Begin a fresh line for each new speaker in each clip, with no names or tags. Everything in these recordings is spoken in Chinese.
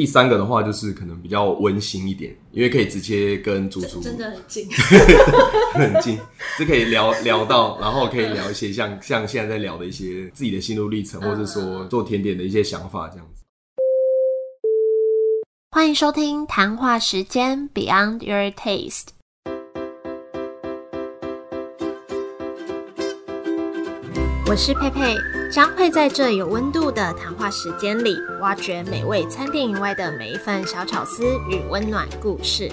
第三个的话就是可能比较温馨一点，因为可以直接跟主厨
真的很近，
很近，是可以聊聊到，然后可以聊一些像 像现在在聊的一些自己的心路历程，或者说做甜点的一些想法这样子。
欢迎收听谈话时间 Beyond Your Taste，我是佩佩。将会在这有温度的谈话时间里，挖掘美味餐厅以外的每一份小巧思与温暖故事。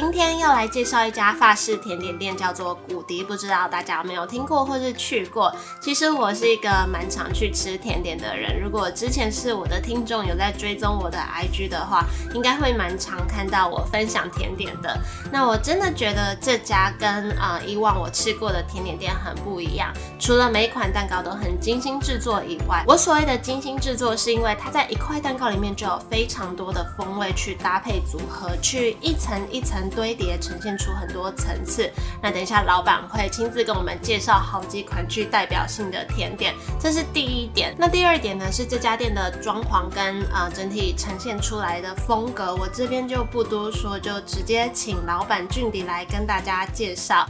今天要来介绍一家法式甜点店，叫做古迪，不知道大家有没有听过或是去过？其实我是一个蛮常去吃甜点的人。如果之前是我的听众，有在追踪我的 IG 的话，应该会蛮常看到我分享甜点的。那我真的觉得这家跟啊以往我吃过的甜点店很不一样。除了每一款蛋糕都很精心制作以外，我所谓的精心制作，是因为它在一块蛋糕里面就有非常多的风味去搭配组合，去一层一层。堆叠呈现出很多层次。那等一下，老板会亲自跟我们介绍好几款具代表性的甜点，这是第一点。那第二点呢，是这家店的装潢跟呃整体呈现出来的风格。我这边就不多说，就直接请老板俊迪来跟大家介绍。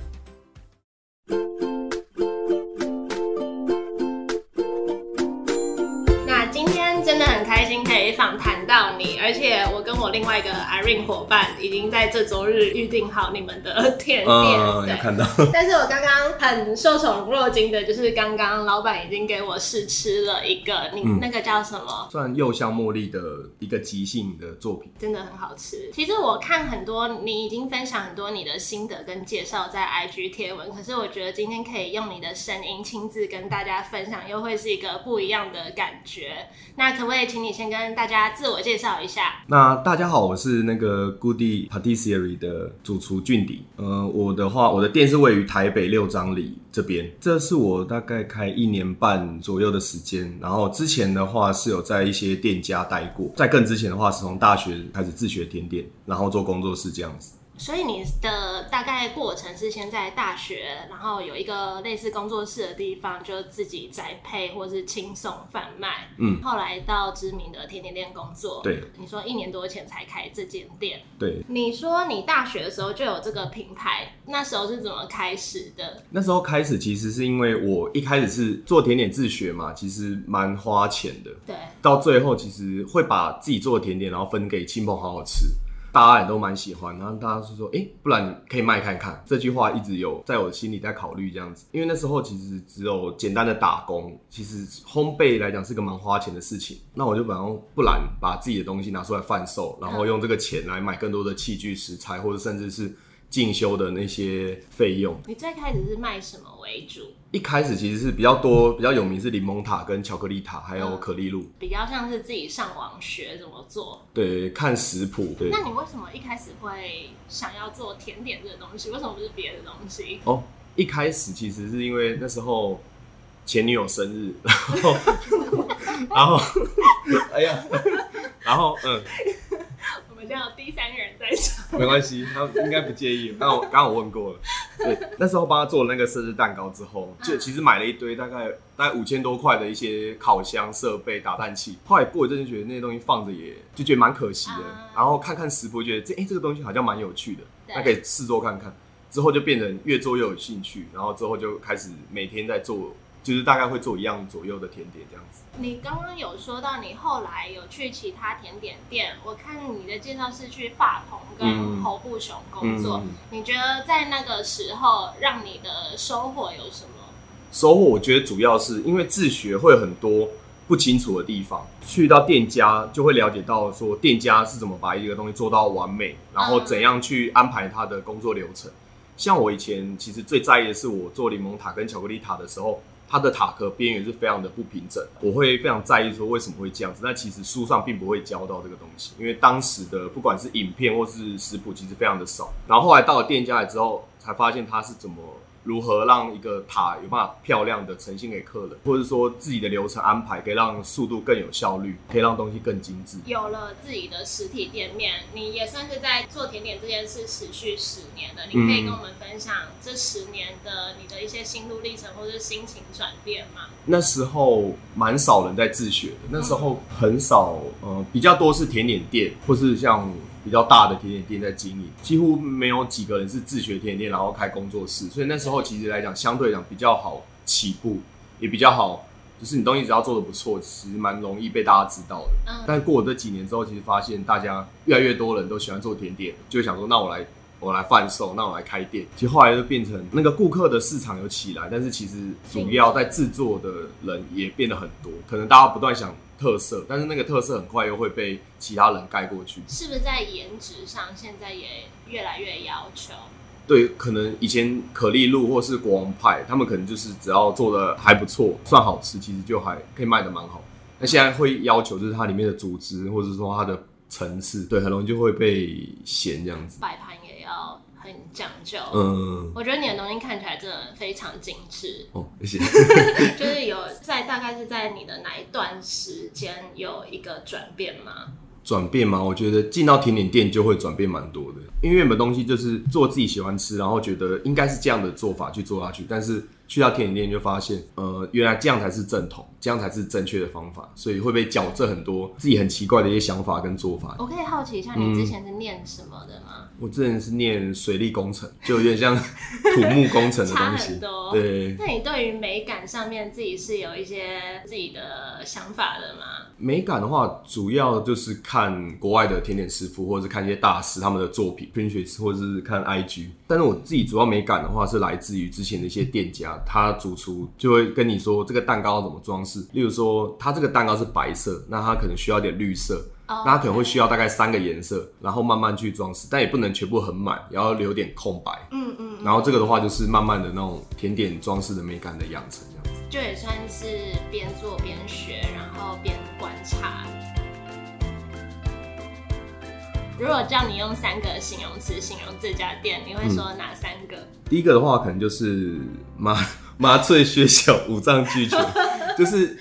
而且我跟我另外一个 Irene 伙伴已经在这周日预定好你们的甜点，
有看到。
但是我刚刚很受宠若惊的，就是刚刚老板已经给我试吃了一个，你那个叫什么？
算柚香茉莉的一个即兴的作品，
真的很好吃。其实我看很多，你已经分享很多你的心得跟介绍在 IG 贴文，可是我觉得今天可以用你的声音亲自跟大家分享，又会是一个不一样的感觉。那可不可以请你先跟大家自我介绍一下？
那大家好，我是那个 Goody Patisserie 的主厨俊迪。呃，我的话，我的店是位于台北六张里这边。这是我大概开一年半左右的时间。然后之前的话是有在一些店家待过，在更之前的话是从大学开始自学甜点，然后做工作室这样子。
所以你的大概过程是先在大学，然后有一个类似工作室的地方，就自己栽配或是轻送贩卖。嗯，后来到知名的甜点店工作。
对，
你说一年多前才开这间店。
对，
你说你大学的时候就有这个品牌，那时候是怎么开始的？
那时候开始其实是因为我一开始是做甜点自学嘛，其实蛮花钱的。
对，
到最后其实会把自己做的甜点，然后分给亲朋好友吃。大家也都蛮喜欢，然后大家是说，哎，不然你可以卖看看。这句话一直有在我心里在考虑这样子，因为那时候其实只有简单的打工，其实烘焙来讲是个蛮花钱的事情。那我就本来不然把自己的东西拿出来贩售，然后用这个钱来买更多的器具、食材，或者甚至是。进修的那些费用，
你最开始是卖什么为主？
一开始其实是比较多、比较有名是柠檬塔跟巧克力塔，还有可丽露，
比较像是自己上网学怎么做。
对，看食谱。对，
那你为什么一开始会想要做甜点这个东西？为什么不是别的东西？
哦，一开始其实是因为那时候前女友生日，然后，然后，哎呀，然后嗯。
有第三个人在场，
没关系，他应该不介意。那我刚我问过了，对，那时候帮他做了那个生日蛋糕之后，就其实买了一堆大概大概五千多块的一些烤箱设备、打蛋器。后来过一阵就觉得那些东西放着也就觉得蛮可惜的。然后看看食谱，觉得这哎这个东西好像蛮有趣的，那可以试做看看。之后就变成越做越有兴趣，然后之后就开始每天在做。就是大概会做一样左右的甜点这样子。
你刚刚有说到你后来有去其他甜点店，我看你的介绍是去发鹏跟侯布雄工作。你觉得在那个时候让你的收获有什么？
收获我觉得主要是因为自学会很多不清楚的地方，去到店家就会了解到说店家是怎么把一个东西做到完美，然后怎样去安排他的工作流程。像我以前其实最在意的是我做柠檬塔跟巧克力塔的时候。它的塔壳边缘是非常的不平整，我会非常在意说为什么会这样子。那其实书上并不会教到这个东西，因为当时的不管是影片或是食谱，其实非常的少。然后后来到了店家来之后，才发现它是怎么如何让一个塔有办法漂亮的呈现给客人，或者说自己的流程安排可以让速度更有效率，可以让东西更精致。
有了自己的实体店面，你也算是在做甜点这件事持续十年了。你可以跟我们分享这十年的你的一些心路历程，或者心情转变吗？
那时候蛮少人在自学的，那时候很少，呃，比较多是甜点店，或是像。比较大的甜点店在经营，几乎没有几个人是自学甜点店，然后开工作室。所以那时候其实来讲，相对来讲比较好起步，也比较好，就是你东西只要做的不错，其实蛮容易被大家知道的。嗯。但过了这几年之后，其实发现大家越来越多人都喜欢做甜点，就想说，那我来我来贩售，那我来开店。其实后来就变成那个顾客的市场有起来，但是其实主要在制作的人也变得很多，可能大家不断想。特色，但是那个特色很快又会被其他人盖过去。
是不是在颜值上现在也越来越要求？
对，可能以前可丽露或是国王派，他们可能就是只要做的还不错，算好吃，其实就还可以卖的蛮好。那现在会要求就是它里面的组织，或者说它的层次，对，很容易就会被嫌这样子。
摆盘。很讲究，嗯，我觉得你的东西看起来真的非常精致
哦，谢谢。
就是有在大概是在你的哪一段时间有一个转变吗？
转变吗？我觉得进到甜点店就会转变蛮多的，因为原本东西就是做自己喜欢吃，然后觉得应该是这样的做法去做下去，但是。去到甜点店就发现，呃，原来这样才是正统，这样才是正确的方法，所以会被矫正很多自己很奇怪的一些想法跟做法。
我可以好奇一下，你之前是念什么的吗？
我之前是念水利工程，就有点像 土木工程的东西。对。
那你对于美感上面自己是有一些自己的想法的吗？
美感的话，主要就是看国外的甜点师傅，或者是看一些大师他们的作品，Pinterest 或者是看 IG。但是我自己主要美感的话，是来自于之前的一些店家。他主厨就会跟你说这个蛋糕要怎么装饰，例如说他这个蛋糕是白色，那他可能需要点绿色，那他可能会需要大概三个颜色，然后慢慢去装饰，但也不能全部很满，也要留点空白。嗯嗯。然后这个的话就是慢慢的那种甜点装饰的美感的养成，这样子。
就也算是边做边学，然后边观察。如果叫你用三个形容词形容这家店，你会说哪三个？
第一个的话，可能就是麻麻醉血小五脏俱全，就是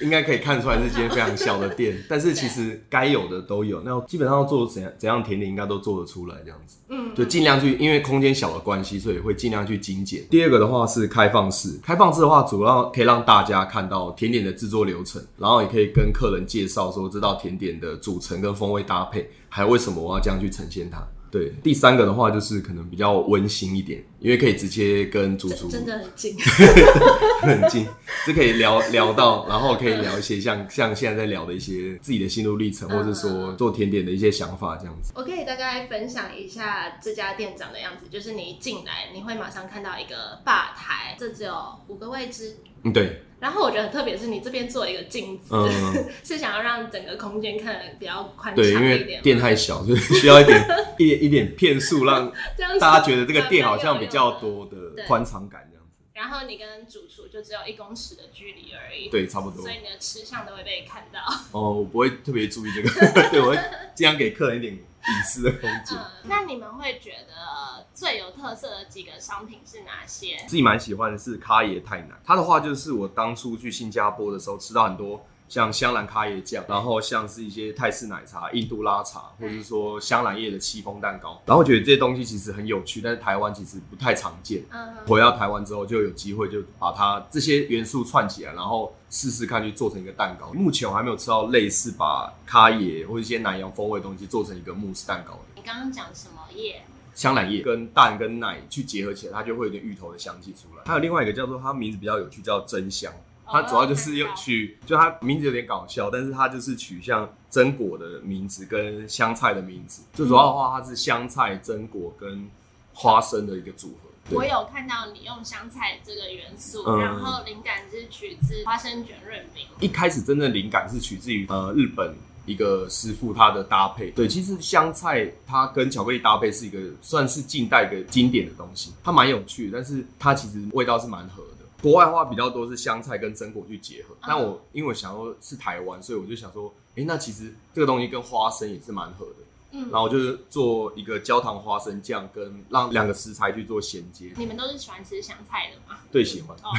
应该可以看出来是间非常小的店，但是其实该有的都有。那基本上做怎样怎样甜点，应该都做得出来这样子。嗯，就尽量去，因为空间小的关系，所以会尽量去精简。第二个的话是开放式，开放式的话主要可以让大家看到甜点的制作流程，然后也可以跟客人介绍说这道甜点的组成跟风味搭配。还有为什么我要这样去呈现它？对，第三个的话就是可能比较温馨一点，因为可以直接跟主厨
真的很近，
很近，就可以聊聊到，然后可以聊一些像 像现在在聊的一些自己的心路历程，或者说做甜点的一些想法这样子。
我可以大概分享一下这家店长的样子，就是你一进来，你会马上看到一个吧台，这只有五个位置。
嗯，对。
然后我觉得特别是你这边做一个镜子，是想要让整个空间看得比较宽敞一点。
对，因为店太小，就是需要一点一点一点片数，让 大家觉得这个店好像比较多的宽敞感这样子。
然后你跟主厨就只有一公尺的距离而已，
对，差不多。
所以你的吃相都会被看到。
哦，我不会特别注意这个，对我会尽量给客人一点隐私的空间。
那你们会觉得？最有特色的几个商品是哪些？
自己蛮喜欢的是咖椰太奶，它的话就是我当初去新加坡的时候吃到很多像香兰咖椰酱，然后像是一些泰式奶茶、印度拉茶，或者是说香兰叶的戚风蛋糕，然后觉得这些东西其实很有趣，但是台湾其实不太常见。嗯，回到台湾之后就有机会就把它这些元素串起来，然后试试看去做成一个蛋糕。目前我还没有吃到类似把咖椰或者一些奶油风味的东西做成一个慕斯蛋糕的。
你刚刚讲什么叶？
香兰叶跟蛋跟奶去结合起来，它就会有点芋头的香气出来。还有另外一个叫做它名字比较有趣，叫真香。它主要就是用取，就它名字有点搞笑，但是它就是取像榛果的名字跟香菜的名字。最主要的话，它是香菜、榛果跟花生的一个组合。
我有看到你用香菜这个元素，然后灵感是取自花生卷润饼。
一开始真正灵感是取自于呃日本。一个师傅他的搭配，对，其实香菜它跟巧克力搭配是一个算是近代一个经典的东西，它蛮有趣，但是它其实味道是蛮合的。国外话比较多是香菜跟榛果去结合，但我因为我想说是台湾，所以我就想说，哎，那其实这个东西跟花生也是蛮合的。
嗯
然后就是做一个焦糖花生酱，跟让两个食材去做衔接。
你们都是喜欢吃香菜的吗？
对，喜欢。
哦，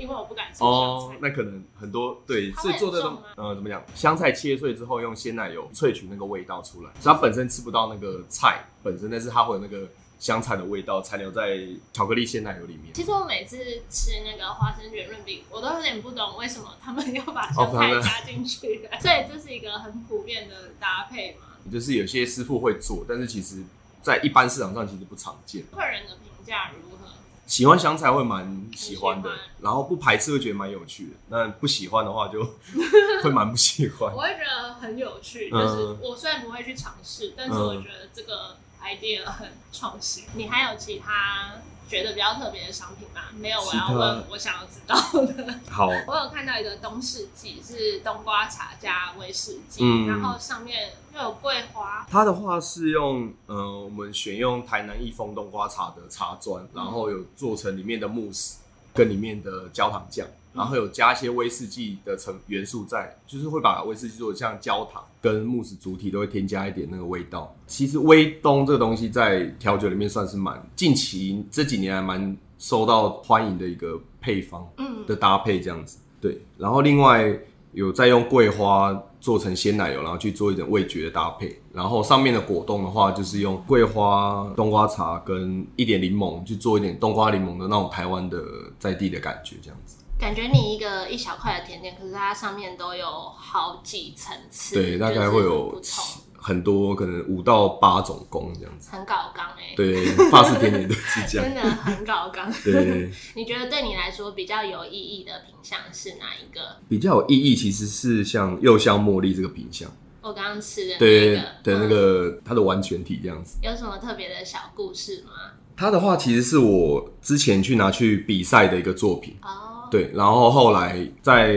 因为我不敢吃香菜。
哦那可能很多对，
它
所以做这个
会很重吗
呃怎么讲？香菜切碎之后用鲜奶油萃取那个味道出来，所以它本身吃不到那个菜本身，但是它会有那个香菜的味道残留在巧克力鲜奶油里面。
其实我每次吃那个花生卷润饼，我都有点不懂为什么他们要把 香菜加进去，所以这是一个很普遍的搭配嘛。
就是有些师傅会做，但是其实在一般市场上其实不常见。
客人的评价如何？
喜欢香菜会蛮喜欢的然后不排斥会觉得蛮有趣的。那不喜欢的话就 会蛮不喜欢
我。会觉得很有趣，
嗯
就是我虽然不会去尝试，但是我觉得这个 idea 很创新。你还有其他觉得比较特别的商品吗？没有，我要问我想要知道的。
好，
我有看到一个东市记，是冬瓜茶加威士忌，
嗯
然后上面又有桂花，
它的话是用呃，我们选用台南益丰冬瓜茶的茶砖，然后有做成里面的慕斯跟里面的焦糖酱，然后有加一些威士忌的成元素在，就是会把威士忌做的像焦糖跟慕斯主体都会添加一点那个味道。其实威东这个东西在调酒里面算是蛮近期这几年还蛮受到欢迎的一个配方。
嗯，
的搭配这样子。对，然后另外有再用桂花做成鲜奶油，然后去做一点味觉的搭配。然后上面的果冻的话，就是用桂花、冬瓜茶跟一点柠檬去做一点冬瓜柠檬的那种台湾的在地的感觉，这样子。
感觉你一个一小块的甜点，可是它上面都有好几层次，
对，大概
就是
会有
不同，
很多可能五到八种工这样子。
很搞刚哎、
对，法式甜点 都是这样。
真的很搞刚。
对，
你觉得对你来说比较有意义的品相是哪一个？
比较有意义其实是像柚香茉莉这个品相，
我刚刚吃的那
对
个，
的那
嗯
个它的完全体这样子。
有什么特别的小故事吗？
它的话其实是我之前去拿去比赛的一个作品，
哦，
对，然后后来在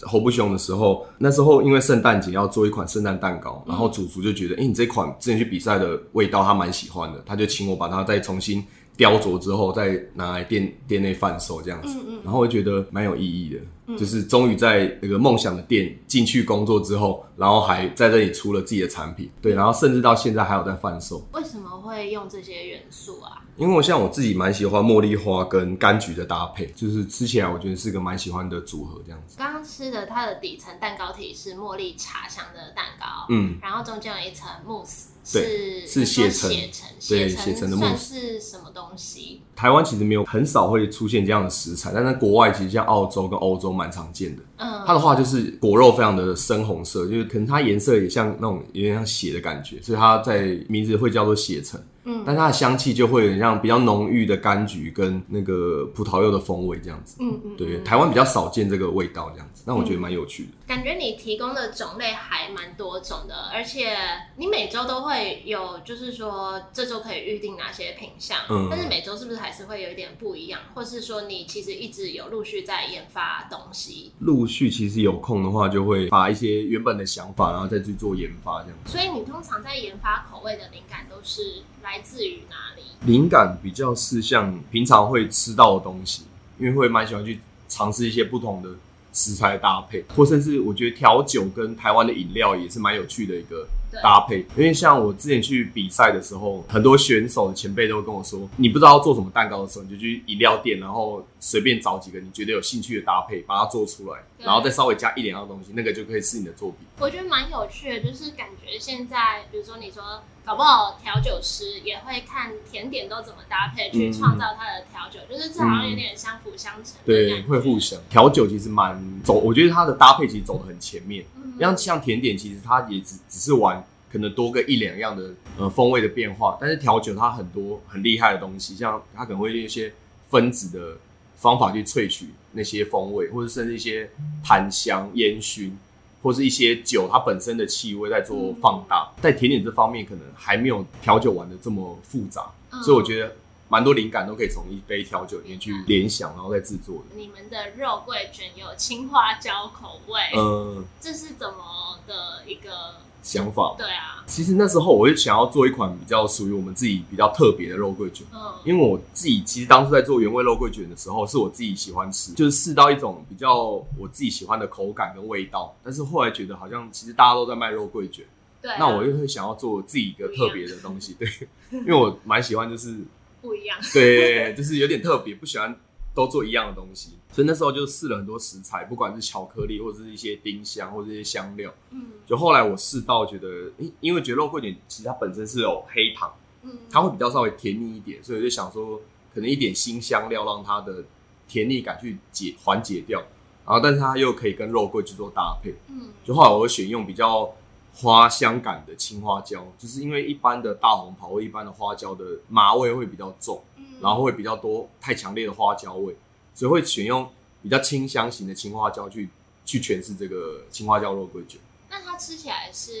侯不雄的时候，那时候因为圣诞节要做一款圣诞蛋糕，然后主厨就觉得，哎、你这款之前去比赛的味道他蛮喜欢的，他就请我把它再重新雕琢之后，再拿来店店内贩售这样子。
嗯嗯
然后我觉得蛮有意义的，就是终于在那个梦想的店进去工作之后，然后还在这里出了自己的产品，对，然后甚至到现在还有在贩售。
为什么会用这些元素啊？
因为我像我自己蛮喜欢茉莉花跟柑橘的搭配，就是吃起来我觉得是个蛮喜欢的组合这样子。
刚刚吃的它的底层蛋糕体是茉莉茶香的蛋糕，
嗯，
然后中间有一层慕斯，
对
是
是血橙
血橙，
对
血
血橙的慕
算
斯
是什么东西？
台湾其实没有很少会出现这样的食材，但在国外其实像澳洲跟欧洲蛮常见的。
嗯，
它的话就是果肉非常的深红色，就是可能它颜色也像那种有点像血的感觉，所以它在名字会叫做血橙。
嗯
但它的香气就会有点像比较浓郁的柑橘跟那个葡萄柚的风味这样子。
嗯嗯，
对，
嗯
台湾比较少见这个味道这样子，那我觉得蛮有趣的。
感觉你提供的种类还蛮多种的，而且你每周都会有，就是说这周可以预定哪些品相，
嗯
但是每周是不是还是会有一点不一样，或是说你其实一直有陆续在研发东西，
陆续其实有空的话，就会把一些原本的想法，然后再去做研发这样子。
所以你通常在研发口味的灵感都是来自于哪里？
灵感比较是像平常会吃到的东西，因为会蛮喜欢去尝试一些不同的食材搭配，或甚至我觉得调酒跟台湾的饮料也是蛮有趣的一个搭配。因为像我之前去比赛的时候，很多选手的前辈都会跟我说，你不知道要做什么蛋糕的时候，你就去饮料店，然后随便找几个你觉得有兴趣的搭配，把它做出来，然后再稍微加一两样东西，那个就可以是你的作品。
我觉得蛮有趣的，就是感觉现在，比如说你说，搞不好调酒师也会看甜点都怎么搭配，去
嗯
创造它的调酒，就是这好像有点相辅相成的
对，会互相调酒，其实蛮走，我觉得它的搭配其实走的很前面。
嗯
像像甜点，其实它也只只是玩可能多个一两样的呃风味的变化，但是调酒它很多很厉害的东西，像它可能会用一些分子的方法去萃取那些风味，或者甚至一些檀香、烟熏，或是一些酒它本身的气味在做放大。在甜点这方面，可能还没有调酒玩的这么复杂，
嗯
所以我觉得蛮多灵感都可以从一杯调酒里面去联想，然后再制作的。
你们的肉桂卷有青花椒口味，
嗯，
这是怎么的一个？
想法。
对啊，
其实那时候我就想要做一款比较属于我们自己比较特别的肉桂卷，
嗯，
因为我自己其实当初在做原味肉桂卷的时候，是我自己喜欢吃，就是试到一种比较我自己喜欢的口感跟味道，但是后来觉得好像其实大家都在卖肉桂卷，
对啊、
那我又会想要做自己一个特别的东西，对，因为我蛮喜欢就是
不一样。
对，就是有点特别，不喜欢都做一样的东西，所以那时候就试了很多食材，不管是巧克力或者是一些丁香或者一些香料。
嗯。
就后来我试到觉得，因因为觉得肉桂卷其实它本身是有黑糖，
嗯，
它会比较稍微甜腻一点，所以我就想说，可能一点新香料让它的甜腻感去解缓解掉，然后但是它又可以跟肉桂去做搭配。
嗯。
就后来我会选用比较花香感的青花椒，就是因为一般的大红袍或一般的花椒的麻味会比较重，
嗯，
然后会比较多太强烈的花椒味，所以会选用比较清香型的青花椒去去诠释这个青花椒肉桂卷。
那它吃起来是，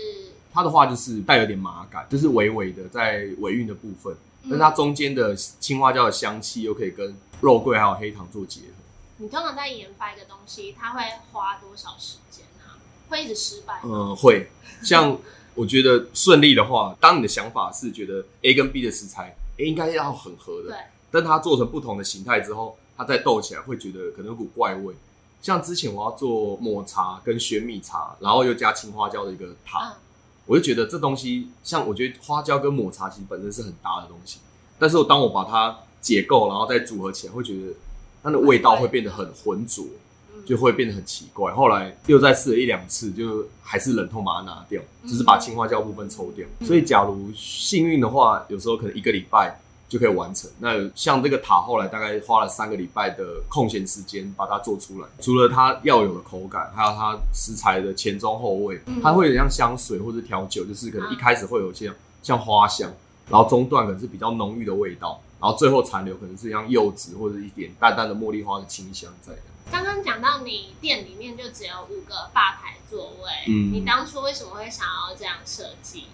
它的话就是带有点麻感，就是微微的在尾韵的部分，
嗯
但是它中间的青花椒的香气又可以跟肉桂还有黑糖做结合。
你通常在研发一个东西，它会花多少时间啊？会一直失败吗？
嗯，会。像我觉得顺利的话，当你的想法是觉得 A 跟 B 的食材应该要很合的
对，
但它做成不同的形态之后，它再斗起来会觉得可能有股怪味。像之前我要做抹茶跟玄米茶，然后又加青花椒的一个塔，
嗯
我就觉得这东西，像我觉得花椒跟抹茶其实本身是很搭的东西，但是我当我把它解构，然后再组合起来，会觉得它的味道会变得很浑浊，
嗯，
就会变得很奇怪。后来又再试了一两次，就还是忍痛把它拿掉，
嗯
只是把青花椒部分抽掉。
嗯
所以假如幸运的话，有时候可能一个礼拜就可以完成。那像这个塔，后来大概花了三个礼拜的空闲时间把它做出来。除了它要有的口感，还有它食材的前中后味，
嗯
它会有点像香水或者调酒，就是可能一开始会有些像花香，然后中段可能是比较浓郁的味道，然后最后残留可能是像柚子或者一点淡淡的茉莉花的清香在。
刚刚讲到你店里面就只有五个吧台座位，
嗯
你当初为什么会想要这样设计？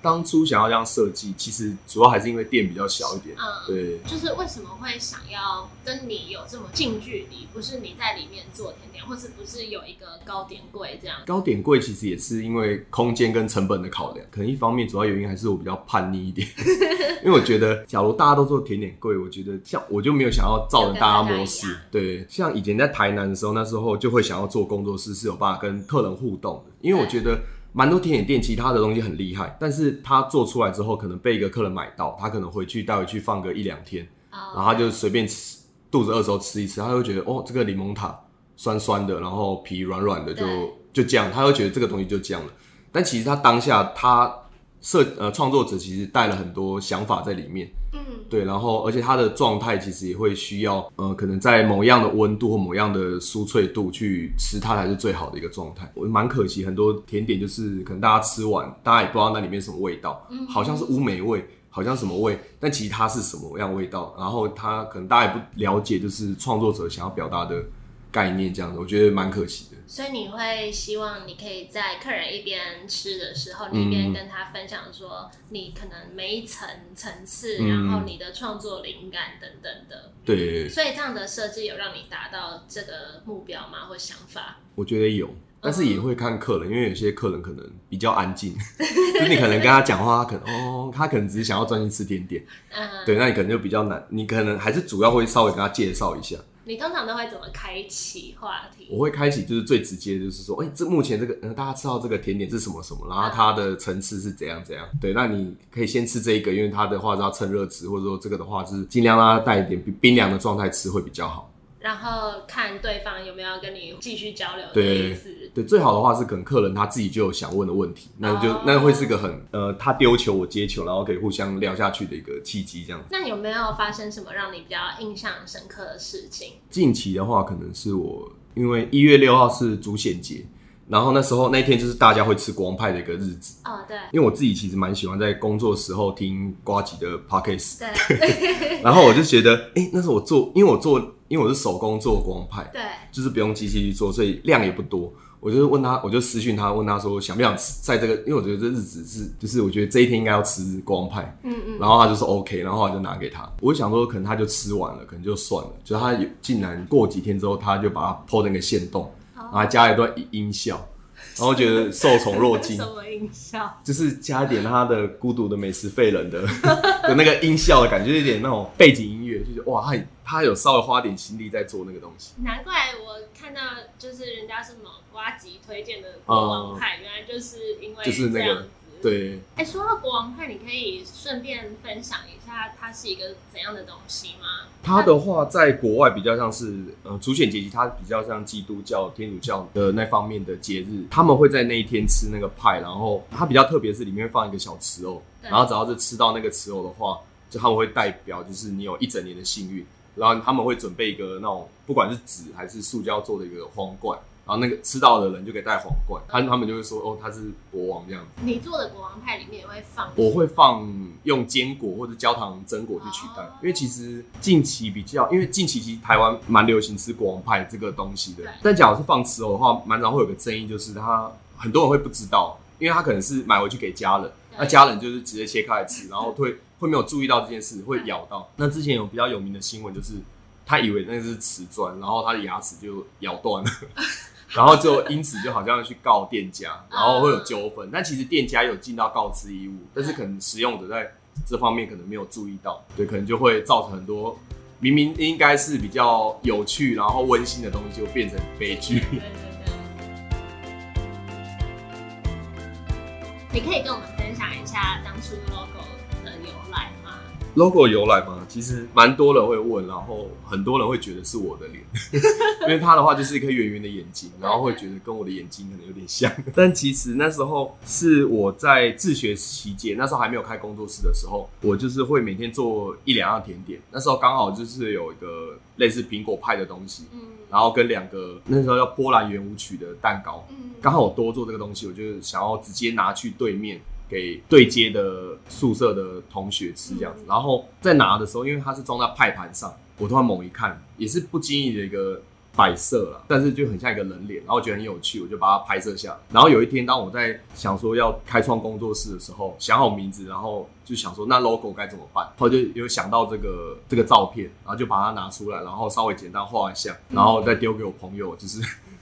当初想要这样设计，其实主要还是因为店比较小一点，
嗯，
对，
就是为什么会想要跟你有这么近距离？不是你在里面做甜点，或是不是有一个糕点柜这样？
糕点柜其实也是因为空间跟成本的考量，可能一方面主要原因还是我比较叛逆一点，因为我觉得假如大家都做甜点柜，我觉得像我就没有想要照着大家模式对，像以前在台南的时候，那时候就会想要做工作室是有办法跟客人互动的，因为我觉得。蛮多甜点店其他的东西很厉害，但是他做出来之后，可能被一个客人买到，他可能回去带回去放个一两天，
然
然后他就随便吃，肚子饿的时候吃一吃，他会觉得哦，这个柠檬塔酸酸的，然后皮软软的，就
对
就这样，他会觉得这个东西就这样了。但其实他当下他设呃创作者其实带了很多想法在里面，
嗯，
对，然后而且他的状态其实也会需要呃，可能在某样的温度或某样的酥脆度去吃它才是最好的一个状态。我蛮可惜，很多甜点就是可能大家吃完，大家也不知道那里面什么味道，
嗯。
好像是乌梅味，好像什么味，但其实它是什么样味道，然后它可能大家也不了解，就是创作者想要表达的概念这样子，我觉得蛮可惜的。
所以你会希望你可以在客人一边吃的时候，你一边跟他分享说你可能每一层层次，
嗯
然后你的创作灵感等等的。
对，
所以这样的设计有让你达到这个目标吗？或想法？
我觉得有，但是也会看客人，因为有些客人可能比较安静，就是你可能跟他讲话，他可能哦，他可能只是想要专心吃甜点，
嗯，
对，那你可能就比较难，你可能还是主要会稍微跟他介绍一下。
你通常都会怎么开启话题？
我会开启就是最直接，就是说，哎、这目前这个，呃，大家知道这个甜点是什么什么，然后它的层次是怎样怎样。对，那你可以先吃这一个，因为它的话是要趁热吃，或者说这个的话是尽量让它带一点冰冰凉的状态吃会比较好。
然后看对方有没有跟你继续交流的意思。
对，最好的话是可能客人他自己就有想问的问题，那就、
哦
那会是个很呃，他丢球我接球，然后可以互相聊下去的一个契机，这样。
那有没有发生什么让你比较印象深刻的事情？
近期的话，可能是我因为一月六号是主显节，然后那时候那一天就是大家会吃光派的一个日子。
哦，对
因为我自己其实蛮喜欢在工作时候听瓜吉的 podcast，
对
然后我就觉得，哎、那时候我做，因为我做，因为我是手工做光派，
对，
就是不用机器去做，所以量也不多。我就问他，我就私讯他，问他说想不想吃，在这个，因为我觉得这日子是，就是我觉得这一天应该要吃光派，
嗯嗯，
然后他就说 OK，然后我就拿给他。我就想说，可能他就吃完了，可能就算了。就他有竟然过几天之后，他就把它 PO 那个线洞，然后还加了一段音效，然后觉得受宠若惊
什，么音效？
就是加一点他的孤独的美食废人的 的那个音效的感觉，有点那种背景音乐，就是哇，他他有稍微花点心力在做那个东西。
难怪我看到就是人家什么瓜吉推荐的国王派，原来就是因为
就是那个对，
哎、说到国王派，你可以顺便分享一下它是一个怎样的东西吗？
它的话在国外比较像是呃主显节气，它比较像基督教、天主教的那方面的节日，他们会在那一天吃那个派，然后它比较特别是里面会放一个小瓷偶，然后只要是吃到那个瓷偶的话，就他们会代表就是你有一整年的幸运，然后他们会准备一个那种不管是纸还是塑胶做的一个皇冠。然后那个吃到的人就可以戴皇冠，他他们就会说哦他是国王这样子。
你做的国王派里面也会放，
我会放用坚果或者焦糖榛果去取代
哦，
因为其实近期比较，因为近期其实台湾蛮流行吃国王派这个东西的。但假如是放吃藕的话，蛮常会有个争议，就是他很多人会不知道，因为他可能是买回去给家人，那家人就是直接切开来吃，然后会会没有注意到这件事，会咬到。那之前有比较有名的新闻就是，他以为那是瓷砖，然后他的牙齿就咬断了。然后就因此就好像去告店家，然后会有纠纷。但其实店家有尽到告知义务，但是可能使用者在这方面可能没有注意到，对，可能就会造成很多明明应该是比较有趣然后温馨的东西，就变成悲剧。
你可以跟我们分享一下当初的 logo？
Logo 由来嘛，其实蛮多人会问，然后很多人会觉得是我的脸，因为它的话就是一颗圆圆的眼睛，然后会觉得跟我的眼睛可能有点像。但其实那时候是我在自学期间，那时候还没有开工作室的时候，我就是会每天做一两样甜点。那时候刚好就是有一个类似苹果派的东西，
嗯。
然后跟两个那时候叫波兰圆舞曲的蛋糕，
嗯，
刚好我多做这个东西，我就想要直接拿去对面给对接的宿舍的同学吃这样子。
嗯
然后在拿的时候，因为它是装在派盘上，我突然猛一看，也是不经意的一个摆设啦，但是就很像一个人脸，然后我觉得很有趣，我就把它拍摄下来。然后有一天，当我在想说要开创工作室的时候，想好名字，然后就想说那 logo 该怎么办，后来就有想到这个这个照片，然后就把它拿出来，然后稍微简单画一下，然后再丢给我朋友，就是。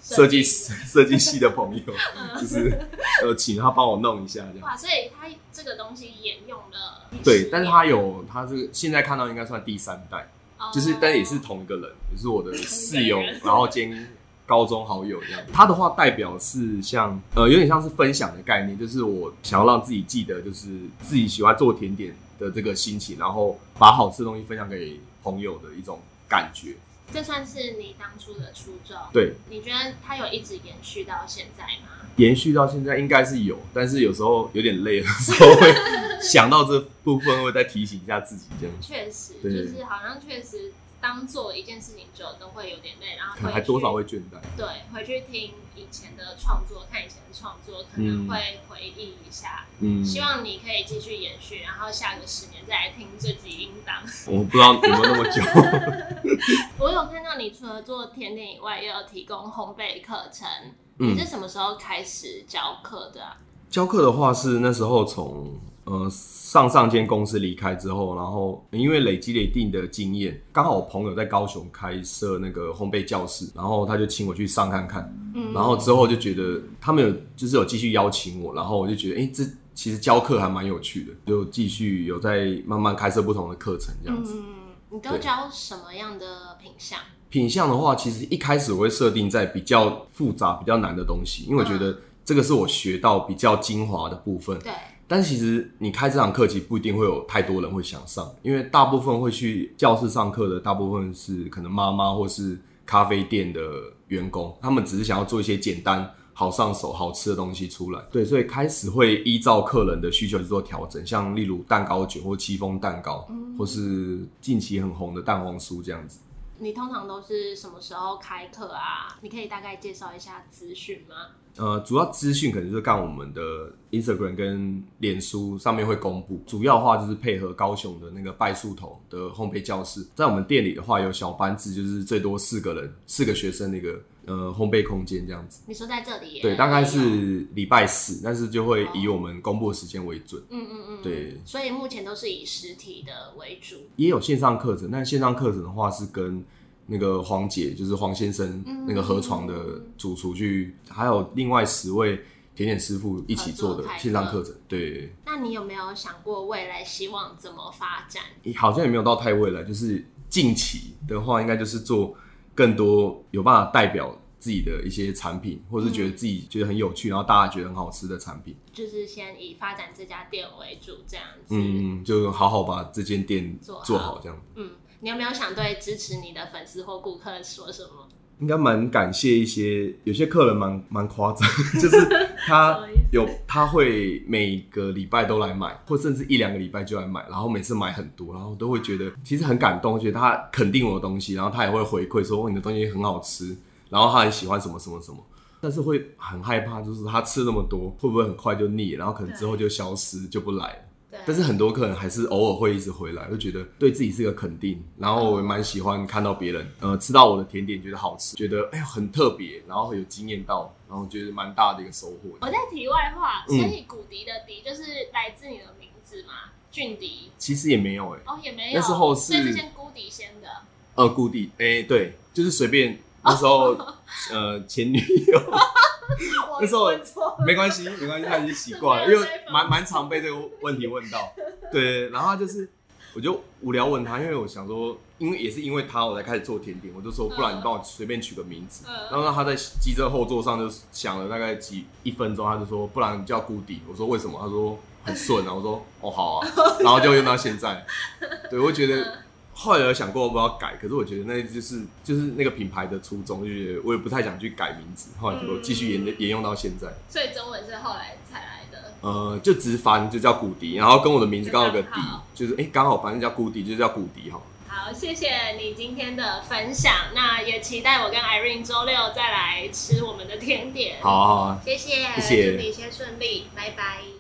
设计设计系的朋友，就是呃，请他帮我弄一下这样。
哇，所以他这个东西沿用了
对，但是他有，他是现在看到应该算第三代，
哦
就是但也是同一个人，也是我的室友然后兼高中好友这样。他的话代表是像呃，有点像是分享的概念，就是我想要让自己记得，就是自己喜欢做甜点的这个心情，然后把好吃的东西分享给朋友的一种感觉。
这算是你当初的初衷。
对，
你觉得它有一直延续到现在吗？
延续到现在应该是有，但是有时候有点累的时候会想到这部分，会再提醒一下自己这样。
确实，就是好像确实当做一件事情久了都会有点累，然后
可能还多少会倦怠。
对回去听以前的创作，看以前的创作，可能
嗯
会回忆一下。
嗯，
希望你可以继续延续，然后下个十年再来听这集音档。
我不知道有没有那么久。
我有看到你除了做甜点以外，也有提供烘焙课程。
嗯
你是什么时候开始教课的啊？
教课的话是那时候从呃上上间公司离开之后，然后因为累积了一定的经验，刚好我朋友在高雄开设那个烘焙教室，然后他就请我去上看看，
嗯
然后之后就觉得他们有就是有继续邀请我，然后我就觉得哎、诶这其实教课还蛮有趣的，就继续有在慢慢开设不同的课程这样子。
嗯，你都教什么样的品相？
品相的话，其实一开始我会设定在比较复杂、比较难的东西，因为我觉得这个是我学到比较精华的部分。
对，
但其实你开这堂课，其实不一定会有太多人会想上，因为大部分会去教室上课的，大部分是可能妈妈或是咖啡店的员工，他们只是想要做一些简单、好上手、好吃的东西出来。对，所以开始会依照客人的需求去做调整，像例如蛋糕卷或戚风蛋糕，或是近期很红的蛋黄酥这样子。
你通常都是什么时候开课啊？你可以大概介绍一下资讯吗？
呃，主要资讯可能就是看我们的 Instagram 跟脸书上面会公布。主要的话就是配合高雄的那个拜树头的烘焙教室，在我们店里的话有小班制，就是最多四个人、四个学生的一个呃烘焙空间这样子。
你说在这里
对，大概是礼拜四，但是就会以我们公布的时间为准。
嗯嗯嗯，
对，
所以目前都是以实体的为主。
也有线上课程，但线上课程的话是跟那个黄姐，就是黄先生那个河床的主厨去，还有另外十位甜点师傅一起做的线上课程。对，
那你有没有想过未来希望怎么发展？
好像也没有到太未来，就是近期的话，应该就是做更多有办法代表自己的一些产品，或者是觉得自己觉得很有趣，然后大家觉得很好吃的产品。
就是先以发展这家店为主，这样子。
嗯，就好好把这间店
做好
做好，这样。
嗯，你有没有想对支持你的粉丝或顾客说什么？
应该蛮感谢一些，有些客人蛮蛮夸张，就是他 有他会每个礼拜都来买，或甚至一两个礼拜就来买，然后每次买很多，然后都会觉得其实很感动，觉得他肯定我的东西，然后他也会回馈说哦你的东西很好吃，然后他很喜欢什么什么什么。但是会很害怕，就是他吃那么多，会不会很快就腻，然后可能之后就消失，就不来了。
对，
但是很多客人还是偶尔会一直回来，就觉得对自己是个肯定。然后我也蛮喜欢看到别人呃吃到我的甜点觉得好吃，觉得哎呀很特别，然后有惊艳到，然后觉得蛮大的一个收获。
我在题外话，
嗯
所以古迪的迪就是来自你的名字嘛，俊迪。
其实也没有哎、
哦，也没有，
那时候是
所以是先孤迪先的。
呃，故地哎、对，就是随便那时候 呃前女友 那时候没关系没关系，他已经习惯了，因为蛮蛮常被这个问题问到。对，然后他就是我就无聊问他，因为我想说，因为也是因为他我才开始做甜点，我就说不然你帮我随便取个名字。
嗯
然后他在机车后座上就想了大概几一分钟，他就说不然叫孤迪。我说为什么？他说很顺啊。我说哦好啊，然后就用到现在。对，我觉得后来有想过要不要改，可是我觉得那就是就是那个品牌的初衷，就觉得我也不太想去改名字，后来就继续沿沿用到现在。
所以中文是后来才来的。
呃，就直翻就叫古迪，然后跟我的名字刚好有个迪
就
是哎刚、好反正叫古迪，就叫古迪哈。
好，谢谢你今天的分享，那也期待我跟 Irene 周六再来吃我们的甜点。
好好好，
谢谢，
谢谢
祝你一切顺利，拜拜。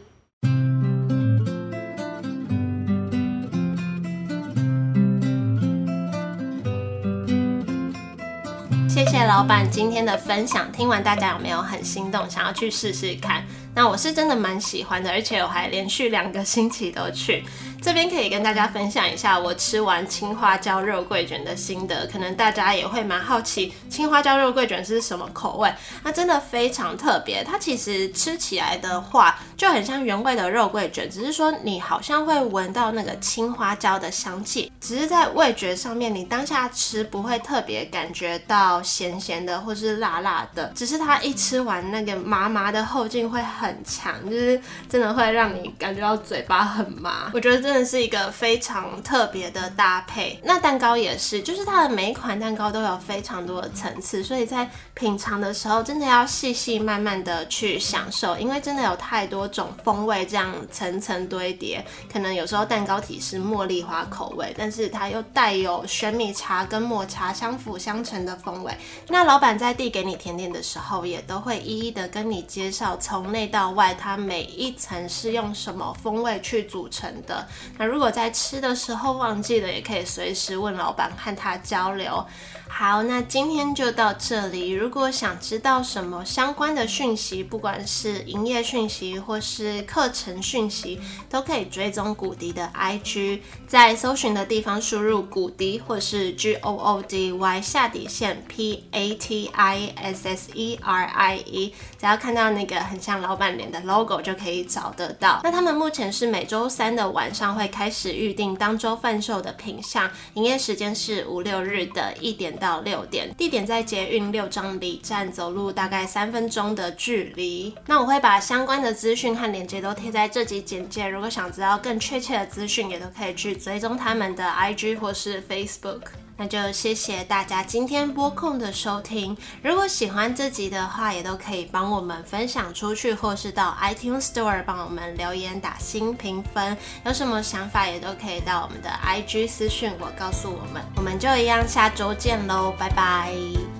老板今天的分享，听完大家有没有很心动，想要去试试看？那我是真的蛮喜欢的，而且我还连续两个星期都去。这边可以跟大家分享一下我吃完青花椒肉桂卷的心得，可能大家也会蛮好奇青花椒肉桂卷是什么口味。它真的非常特别，它其实吃起来的话就很像原味的肉桂卷，只是说你好像会闻到那个青花椒的香气，只是在味觉上面，你当下吃不会特别感觉到咸咸的或是辣辣的，只是它一吃完那个麻麻的后劲会很强，就是真的会让你感觉到嘴巴很麻。我觉得真的是一个非常特别的搭配。那蛋糕也是，就是它的每一款蛋糕都有非常多的层次，所以在品尝的时候真的要细细慢慢的去享受，因为真的有太多种风味这样层层堆叠。可能有时候蛋糕体是茉莉花口味，但是它又带有玄米茶跟抹茶相辅相成的风味。那老板在递给你甜点的时候，也都会一一的跟你介绍从内到外它每一层是用什么风味去组成的。那如果在吃的时候忘记了，也可以随时问老板和他交流。好，那今天就到这里。如果想知道什么相关的讯息，不管是营业讯息或是课程讯息，都可以追踪古迪的 IG，在搜寻的地方输入古迪或是 G O O D Y 下底线 P A T I S S E R I E，只要看到那个很像老板脸的 logo 就可以找得到。那他们目前是每周三的晚上会开始预定当周贩售的品项，营业时间是五六日的一点到六点，地点在捷运六张里站，走路大概三分钟的距离。那我会把相关的资讯和链接都贴在这集简介，如果想知道更确切的资讯，也都可以去追踪他们的 IG 或是 Facebook。那就谢谢大家今天播控的收听。如果喜欢这集的话，也都可以帮我们分享出去，或是到 iTunes Store 帮我们留言打新评分。有什么想法也都可以到我们的 IG 私讯我，告诉我们。我们就一样，下周见喽，拜拜。